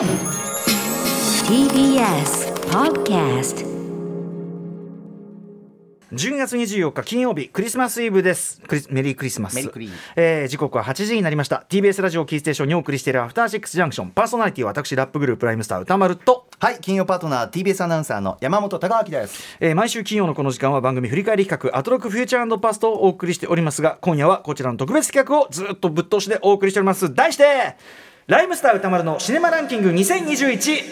TBS Podcast 12月24日金曜日クリスマスイブです。クリスメリークリスマス。メリークリーえー時刻は8時になりました。TBS ラジオキーステーションにお送りしているアフターシックスジャンクション。パーソナリティは私ラップグループライムスター歌丸と。はい金曜パートナー TBS アナウンサーの山本貴明です。えー毎週金曜のこの時間は番組振り返り企画アトロクフューチャーパストをお送りしておりますが今夜はこちらの特別企画をずっとぶっ通しでお送りしております。題してライムスター歌丸のシネマランキング2021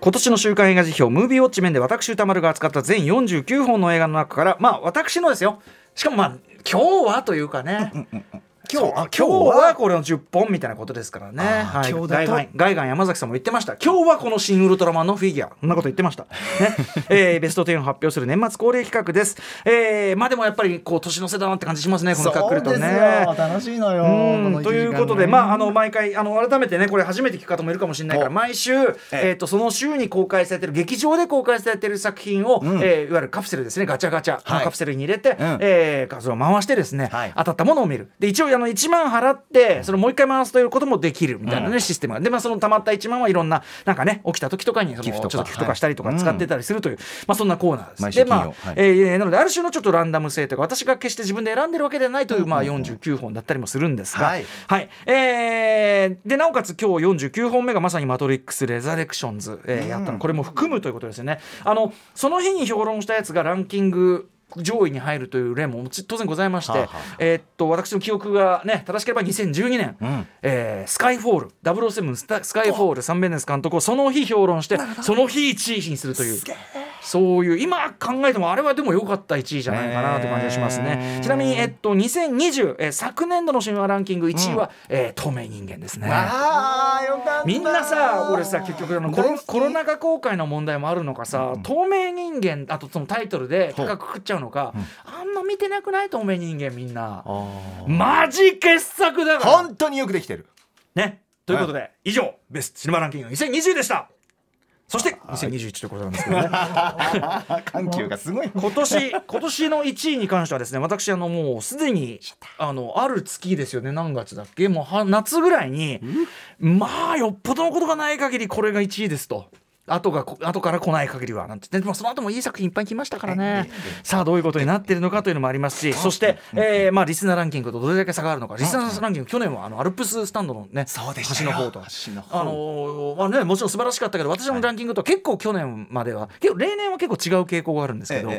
今年の週刊映画辞表ムービーウォッチ面で私歌丸が扱った全49本の映画の中からまあ私のですよ。しかもまあ今日はというかね。今日今日はこれの10本みたいなことですからね。あー今日だとガイガン山崎さんも言ってました。今日はこの新ウルトラマンのフィギュア。そんなこと言ってました。ね。えーベスト10を発表する年末恒例企画です。えーまあでもやっぱりこう年の瀬だなって感じしますね。この企画来るとね。楽しいのようんということで、まあ、あの毎回あの改めてねこれ初めて聞く方もいるかもしれないからお毎週、ええー、とその週に公開されてる劇場で公開されてる作品を、んえーいわゆるカプセルですねガチャガチャ、はいのカプセルに入れて、んえーそれを回してですね、はい当たったものを見るで一応あの1万払ってそれをもう一回回すということもできるみたいなね、システムが。で、まあ、そのたまった1万はいろんななんかね起きた時とかにその寄付とか。ちょっと寄付とかしたりとかはい。使ってたりするという、まあ、そんなコーナーです。でまあえーなのである種のちょっとランダム性というか私が決して自分で選んでるわけではないという、まあ、49本だったりもするんですが、はい。はい。えーでなおかつ今日49本目がまさに「マトリックス・レザレクションズ」えーやったの。これも含むということですよね。あのその日に評論したやつがランキング上位に入るという例も当然ございまして、はあはあえーっと私の記憶がね正しければ2012年、ん。えースカイフォール007スタスカイフォールサンベネス監督をその日評論してその日1位にするというそういう今考えてもあれはでも良かった1位じゃないかなという感じがしますね、ちなみに、えっと、2020、えー昨年度の神話ランキング1位は、えー透明人間ですね。ああよかった。みんなさ俺さ結局あのコロコロナ禍公開の問題もあるのかさ、透明人間あとそのタイトルで高くくっちゃうのか、あんま見てなくない透明人間みんな。マジ傑作だから。本当によくできてる。ね。ということで、以上ベストシネマランキング2020でした。そして2021とい。うことなんですけどね。緩急がすごい。今年今年の1位に関してはですね私あのもうすでにあのある月ですよね。何月だっけ？もうは夏ぐらいにまあよっぽどのことがない限りこれが1位ですと。後がこ後から来ない限りはなんて。でもその後もいい作品いっぱい来ましたからね。さあどういうことになっているのかというのもありますしそして、えーまあ、リスナーランキングとどれだけ差があるのか。リスナーランキング去年はあのアルプススタンドのねそうでしたよ。端の方と。あのーまあねもちろん素晴らしかったけど私のランキングと結構去年までは結構例年は結構違う傾向があるんですけど、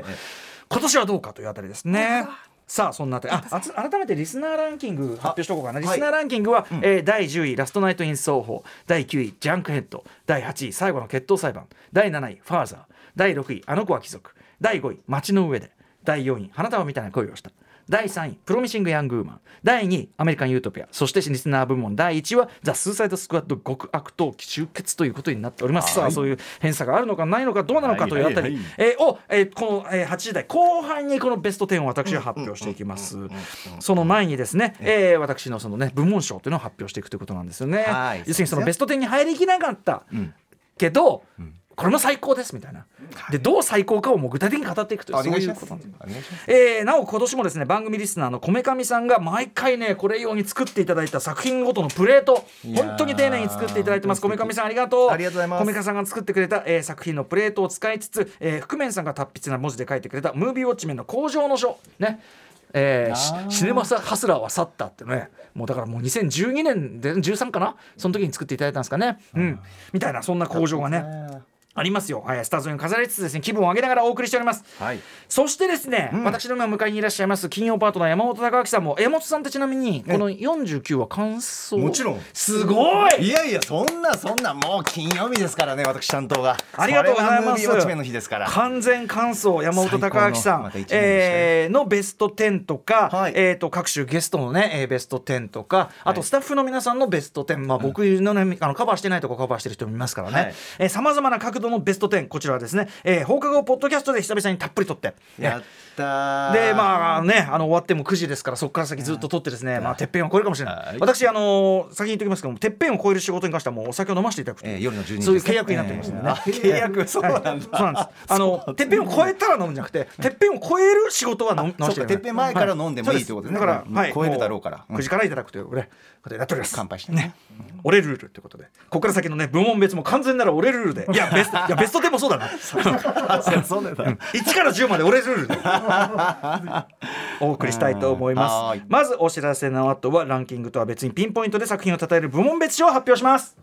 今年はどうかというあたりですね。さあそんなあ改めてリスナーランキング発表しておこうかな。リスナーランキングは、えー第10位「ラストナイト・イン・奏法」第9位「ジャンクヘッド」第8位「最後の決闘裁判」第7位「ファーザー」第6位「あの子は貴族」第5位「街の上で」第4位「花束みたいな恋をした」第3位「プロミシング・ヤング・ウーマン」第2位「アメリカン・ユートピア」そしてリスナー部門。第1位は「ザ・スーサイド・スクワット極悪党集結」ということになっております、さあそういう偏差があるのかないのかどうなのかというあたり、はいはいはい。えーを、えーこの、えー8時台後半にこのベスト10を私が発表していきます。その前にですね、えー私のそのね部門賞というのを発表していくということなんですよね。はい要するにそのベスト10に入りきなかった。ん。けど、これも最高ですみたいな。でどう最高かをもう具体的に語っていくというそういうことなえーなお今年もですね番組リスナーのこめかみさんが毎回ねこれ用に作っていただいた作品ごとのプレート本当に丁寧に作っていただいてます。こめかみさんありがとうありがとうございます。こめかさんが作ってくれた、えー作品のプレートを使いつつ、えー、覆面さんが達筆な文字で書いてくれたムービーウォッチメンの工場の書ね。えーシネマサハスラーは去ったってね。もうだからもう2012年で13かな？その時に作っていただいたんですかね、うん、みたいなそんな工場がねありますよ、はい、スタジオに飾りつつですね気分を上げながらお送りしております。はい。そしてですね、私の今迎えにいらっしゃいます金曜パートナー山本隆明さんも山本さんってちなみにこの49は感想もちろん。すごい！いやいやそんなそんなもう金曜日ですからね私担当が。ありがとうございます。それの日ですから。完全感想山本隆明さん。のえーのベスト10とか、はい。えー、と各種ゲストのね、えーベスト10とかあとスタッフの皆さんのベスト10、まあ、僕のねあのカバーしてないとこカバーしてる人もいますからはい。ねさまざまな角ドのベスト10こちらはですね、えー、放課後ポッドキャストで久々にたっぷり撮って、やったー。でまあねあの終わっても9時ですからそこから先ずっと撮ってですね、まあ、てっぺんを超えるかもしれない、はい。私あの先に言っておきますけどもてっぺんを超える仕事に関してはもうお酒を飲ませていただくという、えー夜の12時そういう契約になってますね、えー契約そうなんだ。はいそうなんですあのてっぺんを超えたら飲むんじゃなくててっぺんを超える仕事は飲飲ませていただくそうかてっぺん前から飲んでもいいってことですね。だから、うん。はい、超えるだろうから。も9時からいただくというねことでやっております。乾杯して。ね。俺ルールということで。ここから先のね部門別も完全なら俺ルールで。いやベストいやベスト10もそうだな。そうだ。1から10まで俺ルールで。お送りしたいと思いはます。まずお知らせの後はランキングとは別にピンポイントで作品を称える部門別賞を発表します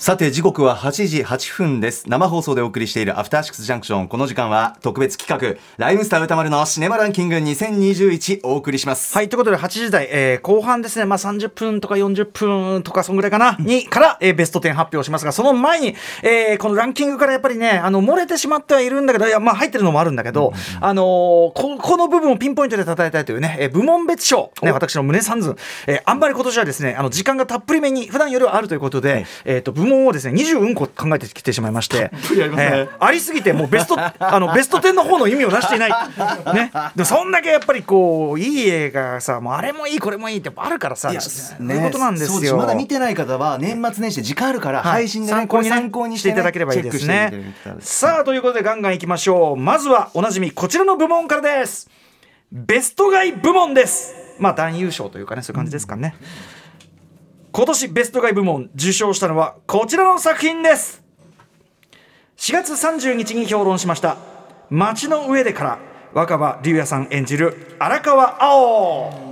さて時刻は8時8分です。生放送でお送りしているアフターシックスジャンクション。この時間は特別企画ライムスター歌丸のシネマランキング2021お送りします。はいということで8時台、えー後半ですね、まあ、30分とか40分とかそんぐらいかな、にから、えーベスト10発表しますがその前に、えーこのランキングからやっぱりねあの漏れてしまってはいるんだけどいや、まあ、入ってるのもあるんだけど、あのーここの部分をピンポイントで称えたいというね、えー部門別賞、ね、私の胸三寸、えーあんまり今年はですねあの時間がたっぷりめに普段よりはあるということで、えー、と部門をですね20うんこ考えてきてしまいましてえーありすぎてもうベスト あのベスト10の方の意味をなしていない、ね、でもそんだけやっぱりこういい映画がさもうあれもいいこれもいいってあるからさそういうことなんですよ。まだ見てない方は年末年始で時間あるからはい。配信でね参考にね参考にししていただければいいですね。さあということでガンガンいきましょう。まずはおなじみこちらの部門からです。ベストガイ部門です。まあ男優賞というかねそういう感じですかね、今年ベストガイ部門受賞したのはこちらの作品です。4月30日に評論しました「街の上で」から若葉竜也さん演じる荒川青。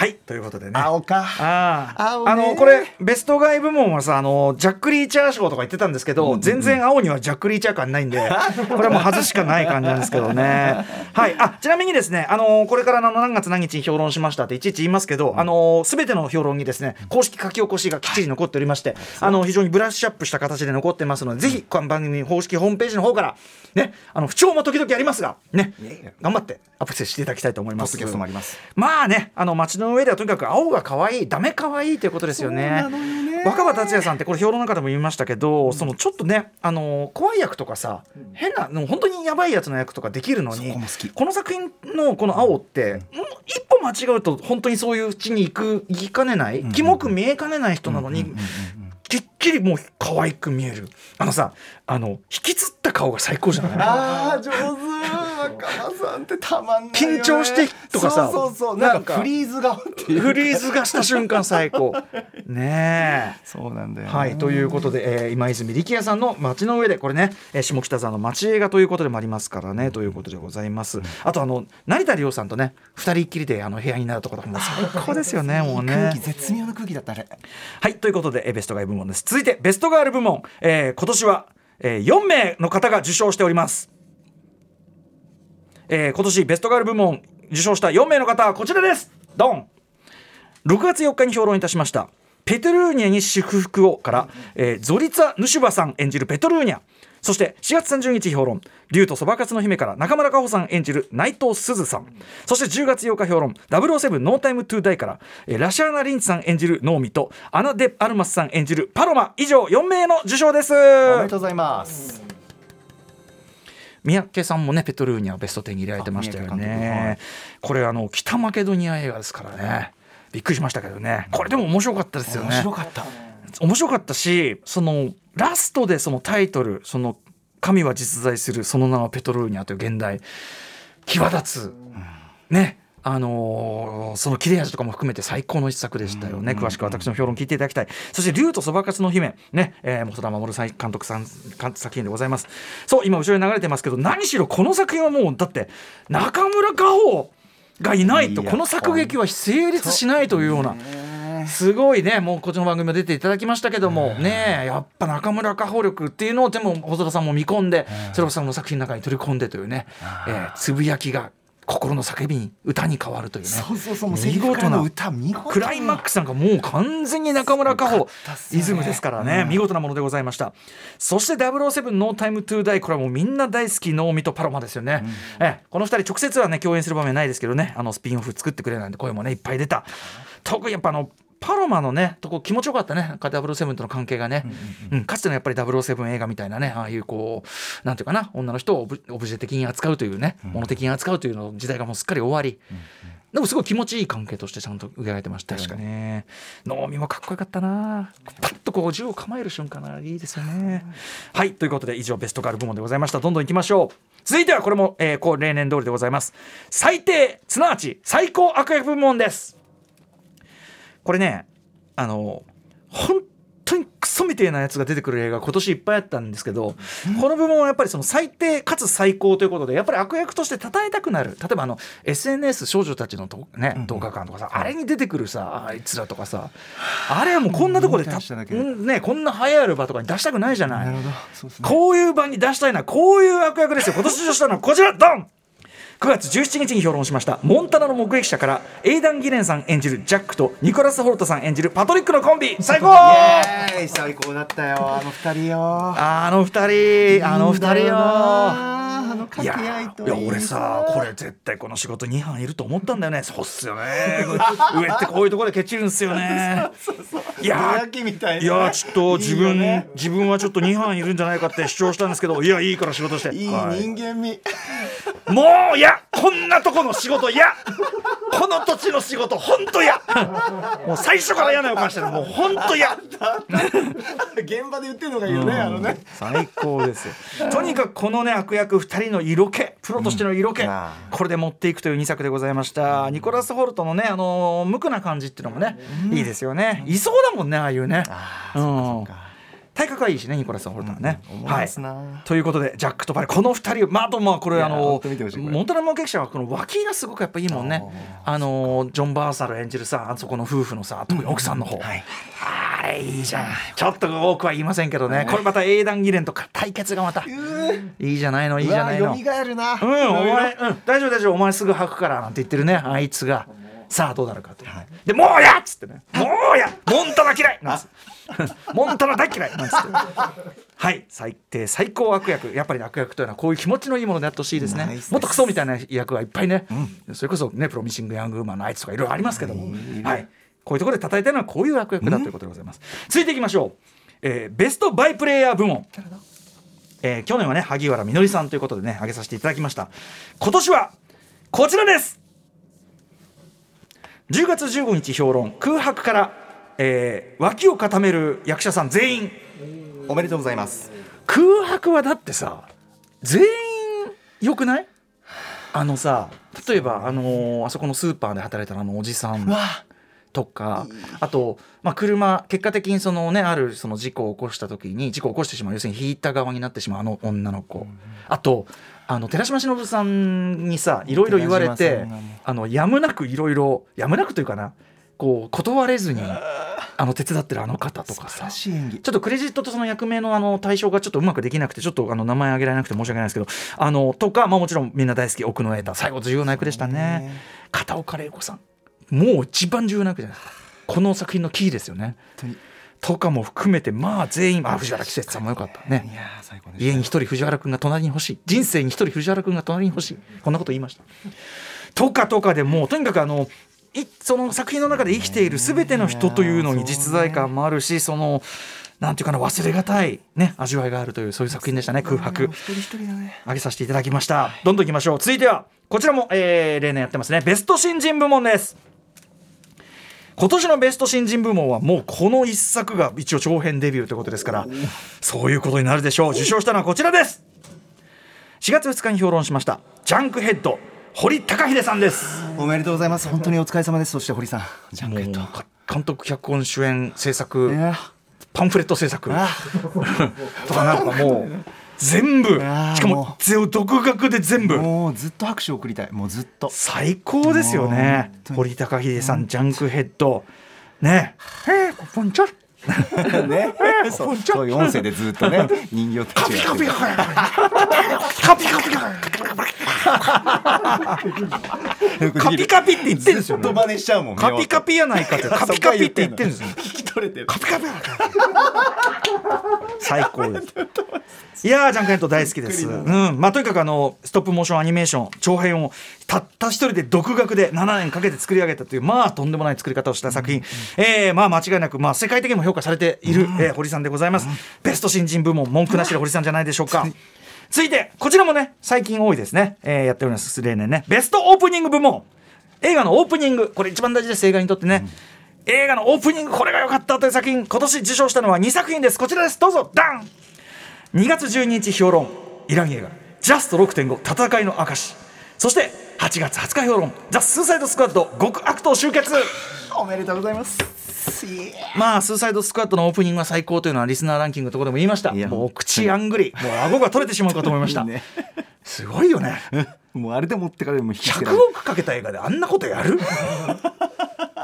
はいということでね。青か。ああ青ね。あのこれベストガイ部門はさあのジャック・リーチャー賞とか言ってたんですけど、全然青にはジャック・リーチャー感ないんで これはもう外しかない感じなんですけどね。はい。あちなみにですねあのこれからの何月何日に評論しましたっていちいち言いますけど、あの全ての評論にですね公式書き起こしがきっちり残っておりまして、あの非常にブラッシュアップした形で残ってますので、ぜひこの番組公式ホームページの方からねあの不調も時々ありますがね頑張ってアップしていただきたいと思います。ます。まあねあの街の上ではとにかく青が可愛いダメ可愛いということですよね。若葉達也さんってこれ評論の中でも言いましたけど、そのちょっとねあの怖い役とかさ変なもう本当にやばいやつの役とかできるのにそここの作品のこの青って、もう一歩間違うと本当にそういううちに行く行きかねない、キモく見えかねない人なのに、きっきりもう可愛く見える。あのさあの引きつった顔が最高じゃない？あー上手若葉さんってたまんないよね。緊張してとかさそうそうそうなんんか。フリーズ顔っていう。フリーズがした瞬間最高。ねえ。そうなんだよね。はいということで、えー今泉力也さんの「街の上で」これね、えー下北沢の街映画ということでもありますからねということでございます、あとあの成田凌さんとね二人っきりであの部屋になるところとかも最高ですよねもうね。空気絶妙な空気だったあれはいということで、えーベストガイ部門です。続いてベストガール部門、えー今年は、えー4名の方が受賞しております、えー今年ベストガール部門受賞した4名の方はこちらです。ドン。6月4日に評論いたしました「ペトルーニャに祝福を」から、えーゾリツァ・ヌシュバさん演じるペトルーニャ。そして4月30日評論「竜とそばかすの姫」から中村佳穂さん演じる内藤すずさん。そして10月8日評論「007ノータイムトゥーダイ」から、えーラシャーナ・リンチさん演じるノーミとアナ・デ・アルマスさん演じるパロマ。以上4名の受賞です。おめでとうございます。三宅さんもねペトルーニャベスト10に入れられてましたよね。い。これあの北マケドニア映画ですからね。びっくりしましたけどね。これでも面白かったですよね。面白かった。面白かったしそのラストでそのタイトル「その神は実在するその名はペトルーニャ」という現代際立つ、ねあのーその切れ味とかも含めて最高の一作でしたよね、詳しく私の評論聞いていただきたい。そして「竜とそばかすの姫」ね、えー、本田守監督さん監作品でございます。そう今後ろに流れてますけど何しろこの作品はもうだって中村佳穂がいないとこの作劇は成立しないというような。すごいねもうこっちの番組も出ていただきましたけどもねやっぱ中村佳穂力っていうのをでも細田さんも見込んでそれをさんの作品の中に取り込んでというね、えーつぶやきが心の叫びに歌に変わるというね。そうそうそう見事なの歌見事な。クライマックスなんかもう完全に中村佳穂イズムですからね、見事なものでございました。そして007ノータイムトゥーダイこれはもうみんな大好き能見とパロマですよね、ええこの二人直接はね共演する場面ないですけどね。あのスピンオフ作ってくれなんて声もねいっぱい出た。特にやっぱあのパロマのねとこ気持ちよかったねなんか007との関係がね、うんかつてのやっぱり007映画みたいなねああいうこうなんていうかな女の人をオブオブジェ的に扱うというね、物的に扱うというの時代がもうすっかり終わり、でもすごい気持ちいい関係としてちゃんと描いてましたよね。能見もかっこよかったな。パッとこう銃を構える瞬間がいいですよね。はいということで以上ベストガール部門でございました。どんどん行きましょう。続いてはこれも、えー、こう例年通りでございます。最低すなわち最高悪役部門です。これねあの本当にクソみたいなやつが出てくる映画今年いっぱいあったんですけど、この部門はやっぱりその最低かつ最高ということでやっぱり悪役として称えたくなる。例えばあの SNS 少女たちのと、ね、動画館とかさ、あれに出てくるさあいつらとかさあれはもうこんなとこでた、うん。ね、こんな流行る場とかに出したくないじゃない。こういう場に出したいのはこういう悪役ですよ。今年受賞したのはこちらドン9月17日に評論しました。モンタナの目撃者からエイダン・ギレンさん演じるジャックとニコラス・ホルトさん演じるパトリックのコンビ最高！イエーイ最高だったよ。あの二人よ。あの二人あの二人よ。いやいや俺さこれ絶対この仕事2班いると思ったんだよね。そうっすよね。上ってこういうところでケチるんすよね。いやぼやきみたいないやちょっと自分ね。自分はちょっと2班いるんじゃないかって主張したんですけどいやいいから仕事して。いいはい。人間味。もういやこんなとこの仕事いやこの土地の仕事ほんと嫌。もう最初から嫌な予感してる。もうほんと嫌。現場で言ってるのがいいよねあのね。最高ですよ。とにかくこのね悪役2人の色気プロとしての色気、うん。これで持っていくという2作でございました、ニコラス・ホルトのねあの無垢な感じっていうのもね、いいですよね。いそうだもんねああいうね。うん。そっか体格はいいしねニコラス・ホルトはね、はいますな。ということでジャックとバレこの2人まああとまあこれあのモンタナ目撃者はこの脇がすごくやっぱいいもんね。あのジョン・バーサル演じるさあそこの夫婦のさ特に奥さんの方、はい。あれいいじゃん。ちょっと多くは言いませんけどね。これまた英断議連とか対決がまた。いいじゃないのいいじゃないの。蘇るな。うんお前、うん、大丈夫大丈夫。お前すぐ吐くからなんて言ってるねあいつが。さあどうなるかという、でもうやっつってね。もうやモンタナ嫌いなんつって モンタナ大嫌い。なんつって。はい。最低最高悪役。やっぱり悪役というのはこういう気持ちのいいものであってほしいですね。もっとクソみたいな役がいっぱいね、それこそねプロミシング・ヤング・ウーマンのあいつとかいろいろありますけども、はい、こういうところで叩いてるのはこういう悪役だということでございます、続いていきましょう、えーベストバイプレイヤー部門。えー去年はね萩原みのりさんということでね挙げさせていただきました。今年はこちらです。10月15日評論空白から、えー脇を固める役者さん全員。おめでとうございます。空白はだってさ全員よくない？あのさ例えばあのーあそこのスーパーで働いたあのおじさんわ。とかあと、まあ、車結果的にそのねあるその事故を起こした時に事故を起こしてしまう要するに引いた側になってしまうあの女の子、あとあの寺島しのぶさんにさいろいろ言われ寺てあのやむなくいろいろやむなくというかなこう断れずにあの手伝ってるあの方とかさ。ちょっとクレジットとその役名のあの対象がちょっとうまくできなくてちょっとあの名前挙げられなくて申し訳ないですけど。あのとか、まあ、もちろんみんな大好き。奥野瑛太最後重要な役でしたね。片岡玲子さん。もう一番重要な役じゃないですか。この作品のキーですよね。とかも含めてまあ全員あ藤原季節さんもよかった。いねやー最高でした。家に一人藤原君が隣に欲しい。人生に一人藤原君が隣に欲しい。こんなこと言いました。とかとかでもうとにかくあのいその作品の中で生きている全ての人というのに実在感もあるしそのなんていうかな忘れがたい、ね、味わいがあるというそういう作品でしたね空白。一人一人だね。上げさせていただきました。どんどんいきましょう。続いてはこちらも、えー例年やってますね。ベスト新人部門です。今年のベスト新人部門はもうこの一作が一応長編デビューということですからそういうことになるでしょう。受賞したのはこちらです。4月2日に評論しましたジャンクヘッド堀高秀さんです。おめでとうございます。本当にお疲れ様です。そして堀さんジャンケットか監督脚本主演制作パンフレット制作。あとかなんかもう全部。しかも独学で全部。もうずっと拍手を送りたい。もうずっと。最高ですよね。堀高秀さんジャンクヘッド。ね。えーこんにちは ね。そう。そういう音声でずっとね人形たちが。カピカピカピカピカピカピって言ってるんですよずっと真似しちゃうもんカピカピやないかってカピカピって言ってるんですよ聞き取取れてるカピカピ最高ですいやージャンクヘッド大好きです、うんまあ、とにかくあのストップモーションアニメーション長編をたった一人で独学で7年かけて作り上げたというまあとんでもない作り方をした作品、えーまあ間違いなく、まあ、世界的にも評価されている、えー堀さんでございます、ベスト新人部門文句なしで堀さんじゃないでしょうか、続いてこちらもね最近多いですね、えーやっております例年ね。ベストオープニング部門。映画のオープニング。これ一番大事です映画にとってね、映画のオープニングこれが良かったという作品。今年受賞したのは2作品です。こちらです。どうぞ。ダン。2月12日評論。イラン映画「ジャスト6.5戦いの証」そして8月20日評論「ザ・スーサイド・スクワット極悪党集結」おめでとうございます。まあスーサイド・スクワットのオープニングが最高というのはリスナーランキングのところでも言いました。もう口あんぐり。もう顎が取れてしまうかと思いました。いいね。すごいよね。もうあれで持ってからでも引きつけら100れる。億かけた映画であんなことやる？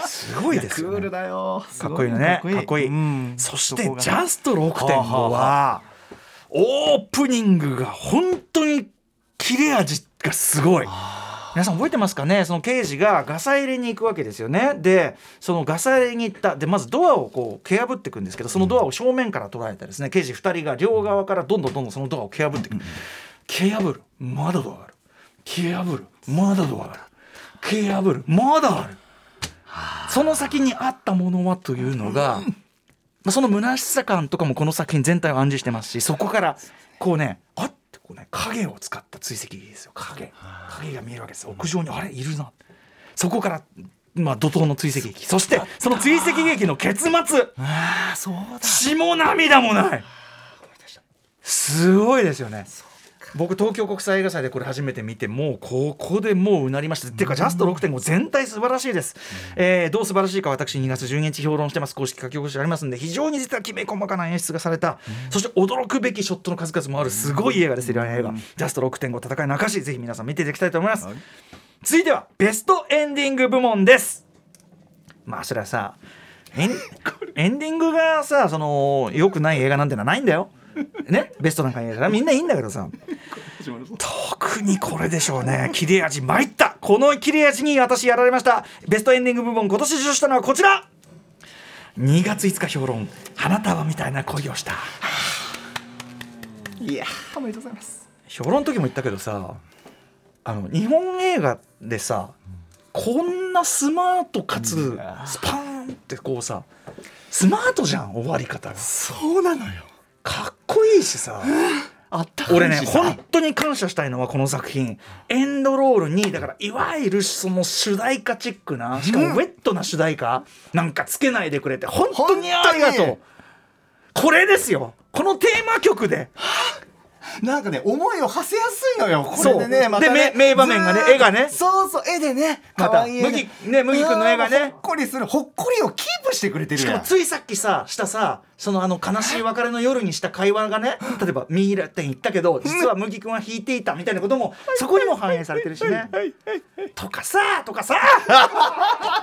すごいですよ、ね、だよ。かっこいいのね。かっこいい、うん。そしてジャスト6.5はあははオープニングが本当に切れ味がすごい。皆さん覚えてますかね？その刑事がガサ入れに行くわけですよね。でそのガサ入れに行った。でまずドアをこう蹴破っていくんですけどそのドアを正面から捉えたですね刑事2人が両側からどんどんどんどんそのドアを蹴破っていく蹴破る。まだドアがある。蹴破る。まだドアがある。蹴破る。まだある。その先にあったものはというのが、まあ、その虚しさ感とかもこの作品全体を暗示してますしそこからこうねあってこうね影を使った追跡劇ですよ。影。影。が見えるわけです。屋上にあれいるな。そこからまあ怒涛の追跡劇。そしてその追跡劇の結末。ああそうだ。血も涙もない。すごいですよね僕東京国際映画祭でこれ初めて見てもうここでもううなりました。っていうかジャスト6.5全体素晴らしいです、えーどう素晴らしいか私2月12日評論してます。公式書き起こしありますんで非常に実はきめ細かな演出がされた、そして驚くべきショットの数々もあるすごい映画ですよ映画、ジャスト6.5戦いの証ぜひ皆さん見ていただきたいと思います、続い。てはベストエンディング部門です。まあそれはさエン エンディングがさその良くない映画なんてのはないんだよ。ね、ベストなんかにからみんないいんだけどさ。特にこれでしょうね。切れ味参った。この切れ味に私やられました。ベストエンディング部門今年受賞したのはこちら。2月5日評論花束みたいな恋をした。いやおめでとうございます。評論の時も言ったけどさあの日本映画でさこんなスマートかつうんスパーンってこうさスマートじゃん終わり方が。そうなのよかっこいいしさ。あった俺ね本当に感謝したいのはこの作品。エンドロールにだからいわゆるその主題歌チックなしかもウェットな主題歌なんかつけないでくれて本当にありがと本うこれですよ。このテーマ曲でなんかね思いを馳せやすいのよこれでね。またね。で名名場面がね絵がね。そうそう絵でね。また。麦ね麦君の絵がね。ほっこりするほっこりをキープしてくれてるしかもついさっきさしたさそのあの悲しい別れの夜にした会話がね。例えば「ミイラ店行ったけど実は麦君は弾いていた」みたいなこともそこにも反映されてるしね。とかさとかさ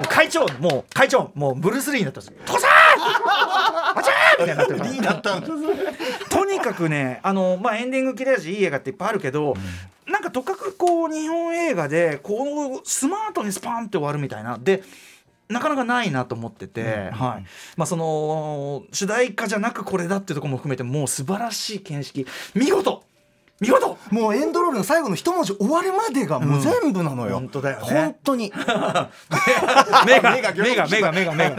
会長もう会長もうブルース・リーになったんですよ。とかさあちゃーみたいになってるからとにかくねあの、まあ、エンディング切れ味いい映画っていっぱいあるけど、なんかとかくこう日本映画でこうスマートにスパンって終わるみたいなでなかなかないなと思ってて、はい。まあ、その主題歌じゃなくこれだっていうところも含めてもう素晴らしい見識。見事見事！もうエンドロールの最後の一文字終わるまでがもう全部なのよ、本当だよね。本当に。目が目が目が目が。目が目が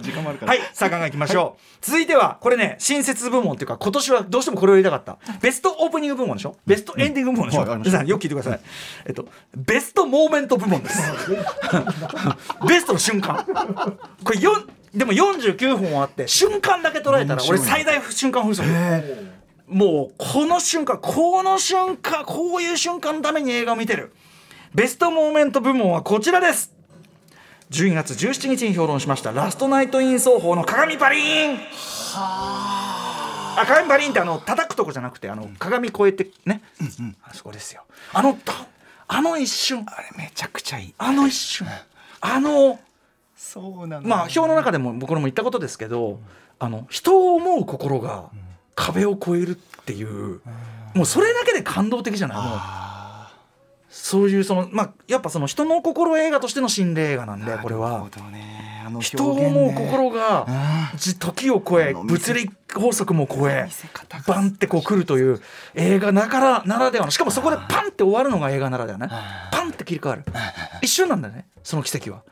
時間もあるから。はいさあ考えいきましょう、続いてはこれね新設部門っていうか今年はどうしてもこれを言いたかった。ベストオープニング部門でしょ？ベストエンディング部門でしょ、はいありました。皆さんよく聞いてください。えっとベストモーメント部門です。ベストの瞬間。これよんでも49本あって瞬間だけ捉えたら俺最大瞬間風速もうこの瞬間この瞬間こういう瞬間のために映画を見てる。ベストモーメント部門はこちらです。12月17日に評論しました「ラストナイト・イン奏法」の鏡パリーン。あ。鏡パリーンってあの叩くとこじゃなくてあの鏡越えてね、あそこですよ。あのたあの一瞬。あれめちゃくちゃいい。あの一瞬。あのそうなのまあ表の中でも僕らも言ったことですけどあの人を思う心が壁を越えるっていうもうそれだけで感動的じゃない？もうそういうそのまあやっぱその人の心映画としての心霊映画なんでこれは。ね。人を思う心が時を超え物理法則も超えバンってこう来るという映画ながらならではの。しかもそこでパンって終わるのが映画ならではね。パンって切り替わる。一瞬なんだよねその奇跡は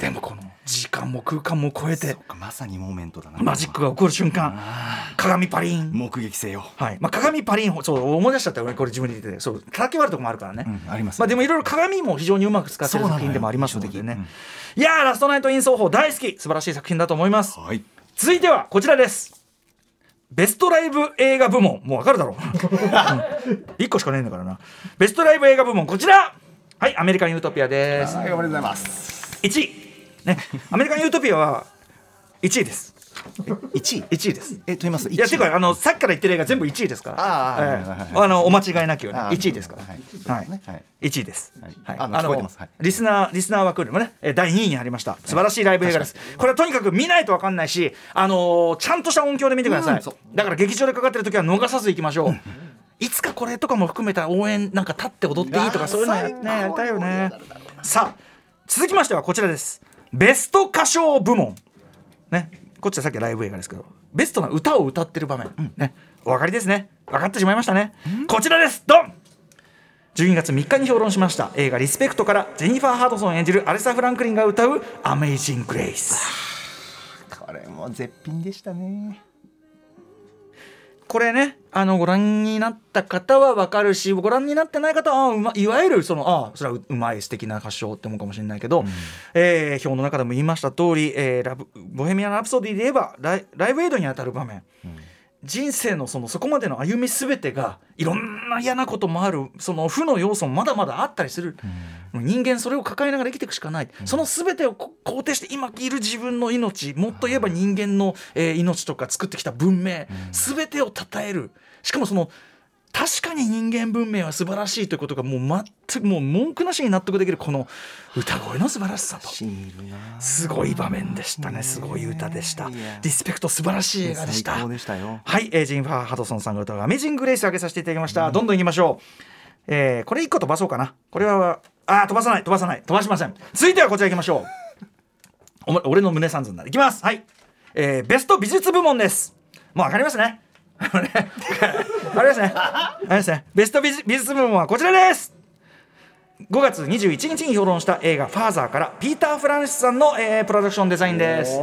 でもこの時間も空間も超えてまさにモーメントだなマジックが起こる瞬間鏡パリン。目撃せよ。はい。まあ、鏡パリンそう思い出しちゃったよねこれ自分で言ってて。そう叩き割るとこもあるからね、うんありますまあ、でもいろいろ鏡も非常にうまく使ってる作品でもありますのでね。的。いやーラストナイト・イン奏法大好き素晴らしい作品だと思います。はい。続いてはこちらです。ベストライブ映画部門。もうわかるだろ。う1個しかねえんだからな。ベストライブ映画部門こちら。はいアメリカン・ユートピアです。はいおめでとうございます。1位ね。アメリカン・ユートピアは1位です。一位？1位です。えと言います？いやてかあのさっきから言ってる映画全部1位ですから。あのお間違いなきようにあー1位ですから。はい。はい。はい。1位です。はい。リスナーリスナー枠でもねえ第2位にありました。素晴らしいライブ映画です。これはとにかく見ないと分かんないしあのーちゃんとした音響で見てください。だから劇場でかかってる時は逃さず行きましょう。いつかこれとかも含めた応援なんか立って踊っていいとかそういうのや,、ね、やりたいよね。さあ続きましてはこちらですベスト歌唱部門。ね。こっちはさっきライブ映画ですけど。ベストな歌を歌ってる場面、ね。お分かりですね。分かってしまいましたね。こちらです。ドン。12月3日に評論しました。映画「リスペクト」からジェニファー・ハドソン演じるアレサ・フランクリンが歌う「アメイジング・グレイス」これも絶品でしたねこれねあのご覧になった方は分かるしご覧になってない方はあうまいわゆるそのあそれはううまい素敵な歌唱って思うかもしれないけど、えー表の中でも言いました通り、えーラブボヘミアン・ラプソディで言えばライライブエイドに当たる場面、人生のそのそこまでの歩み全てがいろんな嫌なこともあるその負の要素もまだまだあったりする、人間それを抱えながら生きていくしかない、その全てをこ肯定して今いる自分の命もっと言えば人間の、えー命とか作ってきた文明、全てを称える。しかもその確かに人間文明は素晴らしいということがもう全くもう文句なしに納得できるこの歌声の素晴らしさと。すごい場面でしたね。すごい歌でした。リスペクト素晴らしい映画でした。はい、えージンファー・ハドソンさんが歌う「アメージング・グレイス」上げさせていただきました、どんどんいきましょう、えーこれ一個飛ばそうかな。これはあー飛ばさない飛ばさない。飛ばしません。続いてはこちらいきましょう。おも俺の胸三寸なんでいきます。はい、えーベスト美術部門です。もう分かりますねね あります。ねあります。ねベスト美術部門はこちらです。5月21日に評論した映画「ファーザー」からピーター・フランシスさんの、えープロダクションデザインです。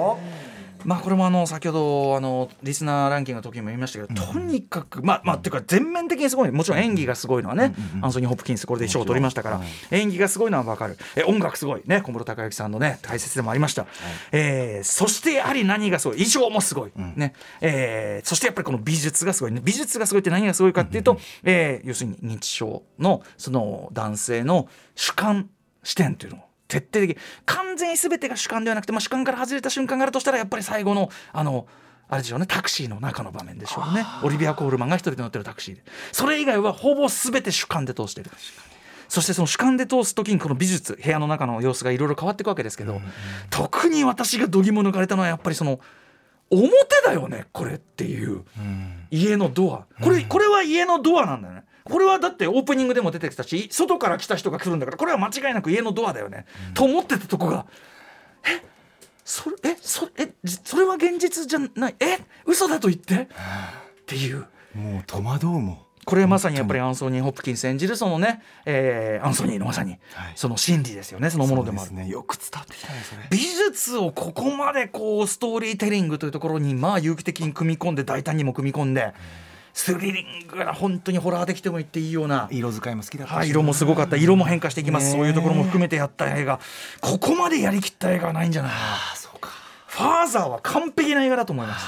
まあこれもあの先ほどあのリスナーランキングの時にも言いましたけど、とにかくまあまあっていうか全面的にすごいもちろん演技がすごいのはね、アンソニー・ホプキンスこれで賞を取りましたから、演技がすごいのは分かる。え音楽すごいね小室孝之さんのね大切でもありました、えーそしてやはり何がすごい衣装もすごい、ね。えーそしてやっぱりこの美術がすごい。ね美術がすごいって何がすごいかっていうと、えー要するに認知症のその男性の主観視点というのを徹底的完全に全てが主観ではなくて、まあ、主観から外れた瞬間があるとしたらやっぱり最後のあのあれでしょうねタクシーの中の場面でしょうね。オリビア・コールマンが一人で乗ってるタクシーで。それ以外はほぼ全て主観で通してる。そしてその主観で通す時にこの美術部屋の中の様子がいろいろ変わっていくわけですけど、特に私が度肝抜かれたのはやっぱりその表だよねこれっていう。家のドア。これこれは家のドアなんだよねこれはだってオープニングでも出てきたし外から来た人が来るんだからこれは間違いなく家のドアだよね、と思ってたとこがえそれえそれえじそれは現実じゃない？え嘘だと言って？っていう。もう戸惑うもん。これまさにやっぱりアンソニー・ホプキンス演じるそのね、えーアンソニーのまさにはい。その心理ですよねそのものでもある。ね。よく伝わってきたねそれ。美術をここまでこうストーリーテリングというところにまあ有機的に組み込んで大胆にも組み込んでスリリングな本当にホラーできても言っていいような。色使いも好きだったし。はい、色もすごかった。色も変化していきます、そういうところも含めてやった映画。ここまでやりきった映画はないんじゃない。あそうか。ファーザーは完璧な映画だと思います。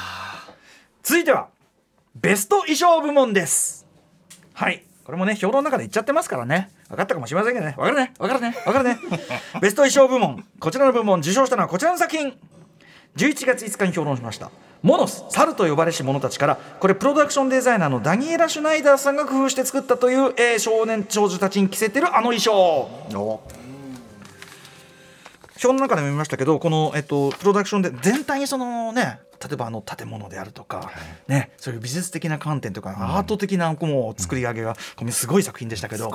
続いてはベスト衣装部門です。はい。これもね評論の中で言っちゃってますからね。分かったかもしれませんけどね。分かるね。分かるね。分かるね。ベスト衣装部門。こちらの部門受賞したのはこちらの作品11月5日に評論しました。モノス猿と呼ばれし者たちからこれプロダクションデザイナーのダニエラ・シュナイダーさんが工夫して作ったという、えー少年少女たちに着せてるあの衣装。お。表の中でも見ましたけどこの、えっと、プロダクションで全体にそのね例えばあの建物であるとか、ね、そういう美術的な観点とか、アート的なもう作り上げが、これすごい作品でしたけど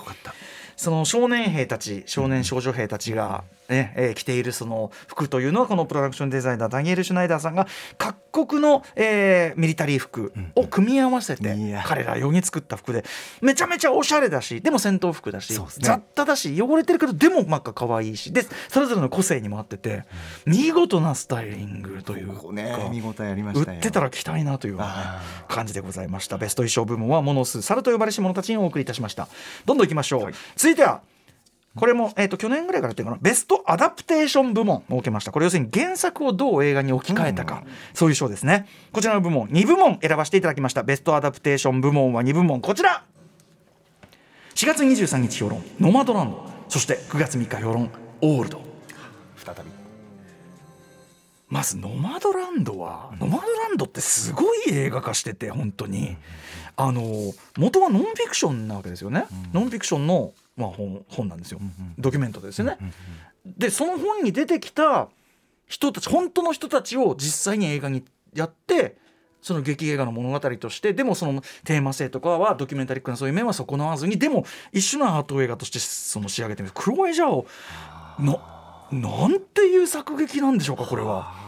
その少年兵たち少年少女兵たちが、ねえー着ているその服というのはこのプロダクションデザイナーダニエル・シュナイダーさんが各国の、えーミリタリー服を組み合わせて彼ら用に作った服でめちゃめちゃおしゃれだしでも戦闘服だし、ね。雑多だし汚れてるけどでもなんか可愛いしでそれぞれの個性にも合ってて見事なスタイリングというか。ね見応えありま売したよ。ってたら着たいなという感じでございました。ベスト衣装部門はモノス猿と呼ばれし者たちにお送りいたしました。どんどんいきましょう、続いてはこれも、えー、と去年ぐらいからやってるかなベストアダプテーション部門設けました。これ要するに原作をどう映画に置き換えたか、そういう賞ですね。こちらの部門2部門選ばせていただきました。ベストアダプテーション部門は2部門。こちら。4月23日評論「ノマドランド」そして9月3日評論「オールド」再び。まずノマドランドは、ノマドランドってすごい映画化してて本当に、あの元はノンフィクションなわけですよね、ノンフィクションの、まあ、本本なんですよ、ドキュメントですよね、でその本に出てきた人たち本当の人たちを実際に映画にやってその劇映画の物語としてでもそのテーマ性とかはドキュメンタリックなそういう面は損なわずにでも一種のアート映画としてその仕上げてみる。クロエ・ジャオななんていう作劇なんでしょうかこれは。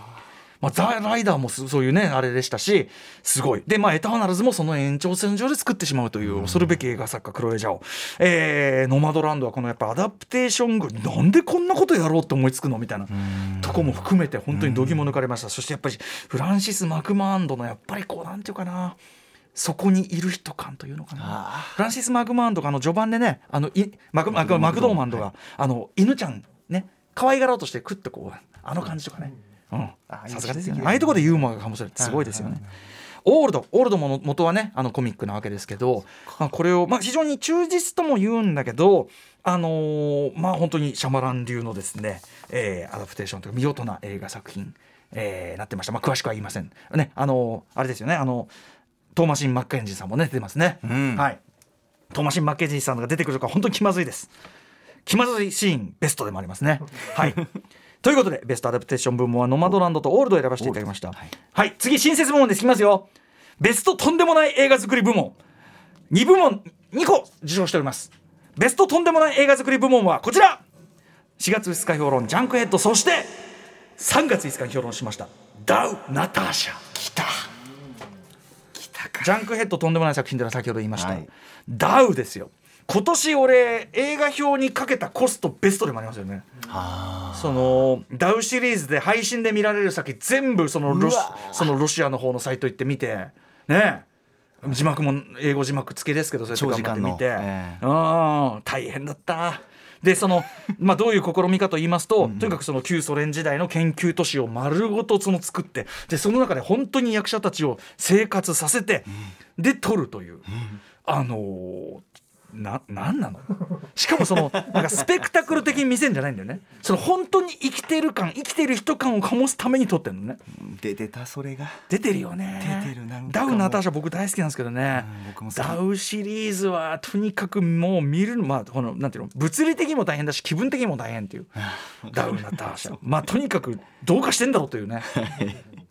まあ、ザ・ライダーもすそういうねあれでしたしすごい。でまあエターナルズもその延長線上で作ってしまうという恐るべき映画作家クロエ・ジャオ、えーノマドランドはこのやっぱアダプテーション群なんでこんなことやろうって思いつくのみたいなとこも含めて本当に度肝抜かれました。そしてやっぱりフランシス・マクマーンドのやっぱりこうなんていうかなそこにいる人感というのかな。フランシス・マクマーンドがあの序盤でねあのいマクマクマクドーマンドが、あの犬ちゃんね可愛がろうとしてクッとこうあの感じとかね、うん、さすがですよね。ああいうところでユーモアが醸されてすごいですよね。オールドオールドもの元はねあのコミックなわけですけど、まあ、これを、まあ、非常に忠実とも言うんだけどあのーまあ本当にシャマラン流のですね、えーアダプテーションというか見事な映画作品、えーなってました、まあ、詳しくは言いません。ねあのーあれですよね。あのトーマシン・マッケンジーさんもね出てますね、ん。はい。トーマシン・マッケンジーさんが出てくるから本当に気まずいです。気まずいシーンベストでもありますね。はいということでベストアダプテーション部門はノマドランドとオールドを選ばせていただきました。はい、次新設部門です。いきますよ。ベストとんでもない映画作り部門。2部門2個受賞しております。ベストとんでもない映画作り部門はこちら。4月2日評論ジャンクヘッド。そして3月5日に評論しました。ダウ・ナターシャ。来た。ジャンクヘッドとんでもない作品では先ほど言いました、はい。ダウですよ今年俺映画表にかけたコストベストでもありますよね。そのダウシリーズで配信で見られる先全部そのロシそのロシアの方のサイト行って見てね。字幕も英語字幕付けですけどそれ長時間の。見て、えうん。大変だった。でその、まあ、どういう試みかと言いますと、とにかくその旧ソ連時代の研究都市を丸ごとその作ってでその中で本当に役者たちを生活させて、で撮るという、あのーななんなの？しかもそのなんかスペクタクル的に見せんじゃないんだよね。その本当に生きてる感生きてる人感を醸すために撮ってるのね。出てたそれが。出てるよね。出てるなんダウナターシャ僕大好きなんですけどね、うん僕もダウシリーズはとにかくもう見るの。まあこのなんていうの？物理的にも大変だし気分的にも大変っていう。ダウナターシャまあとにかくどうかしてんだろうというね。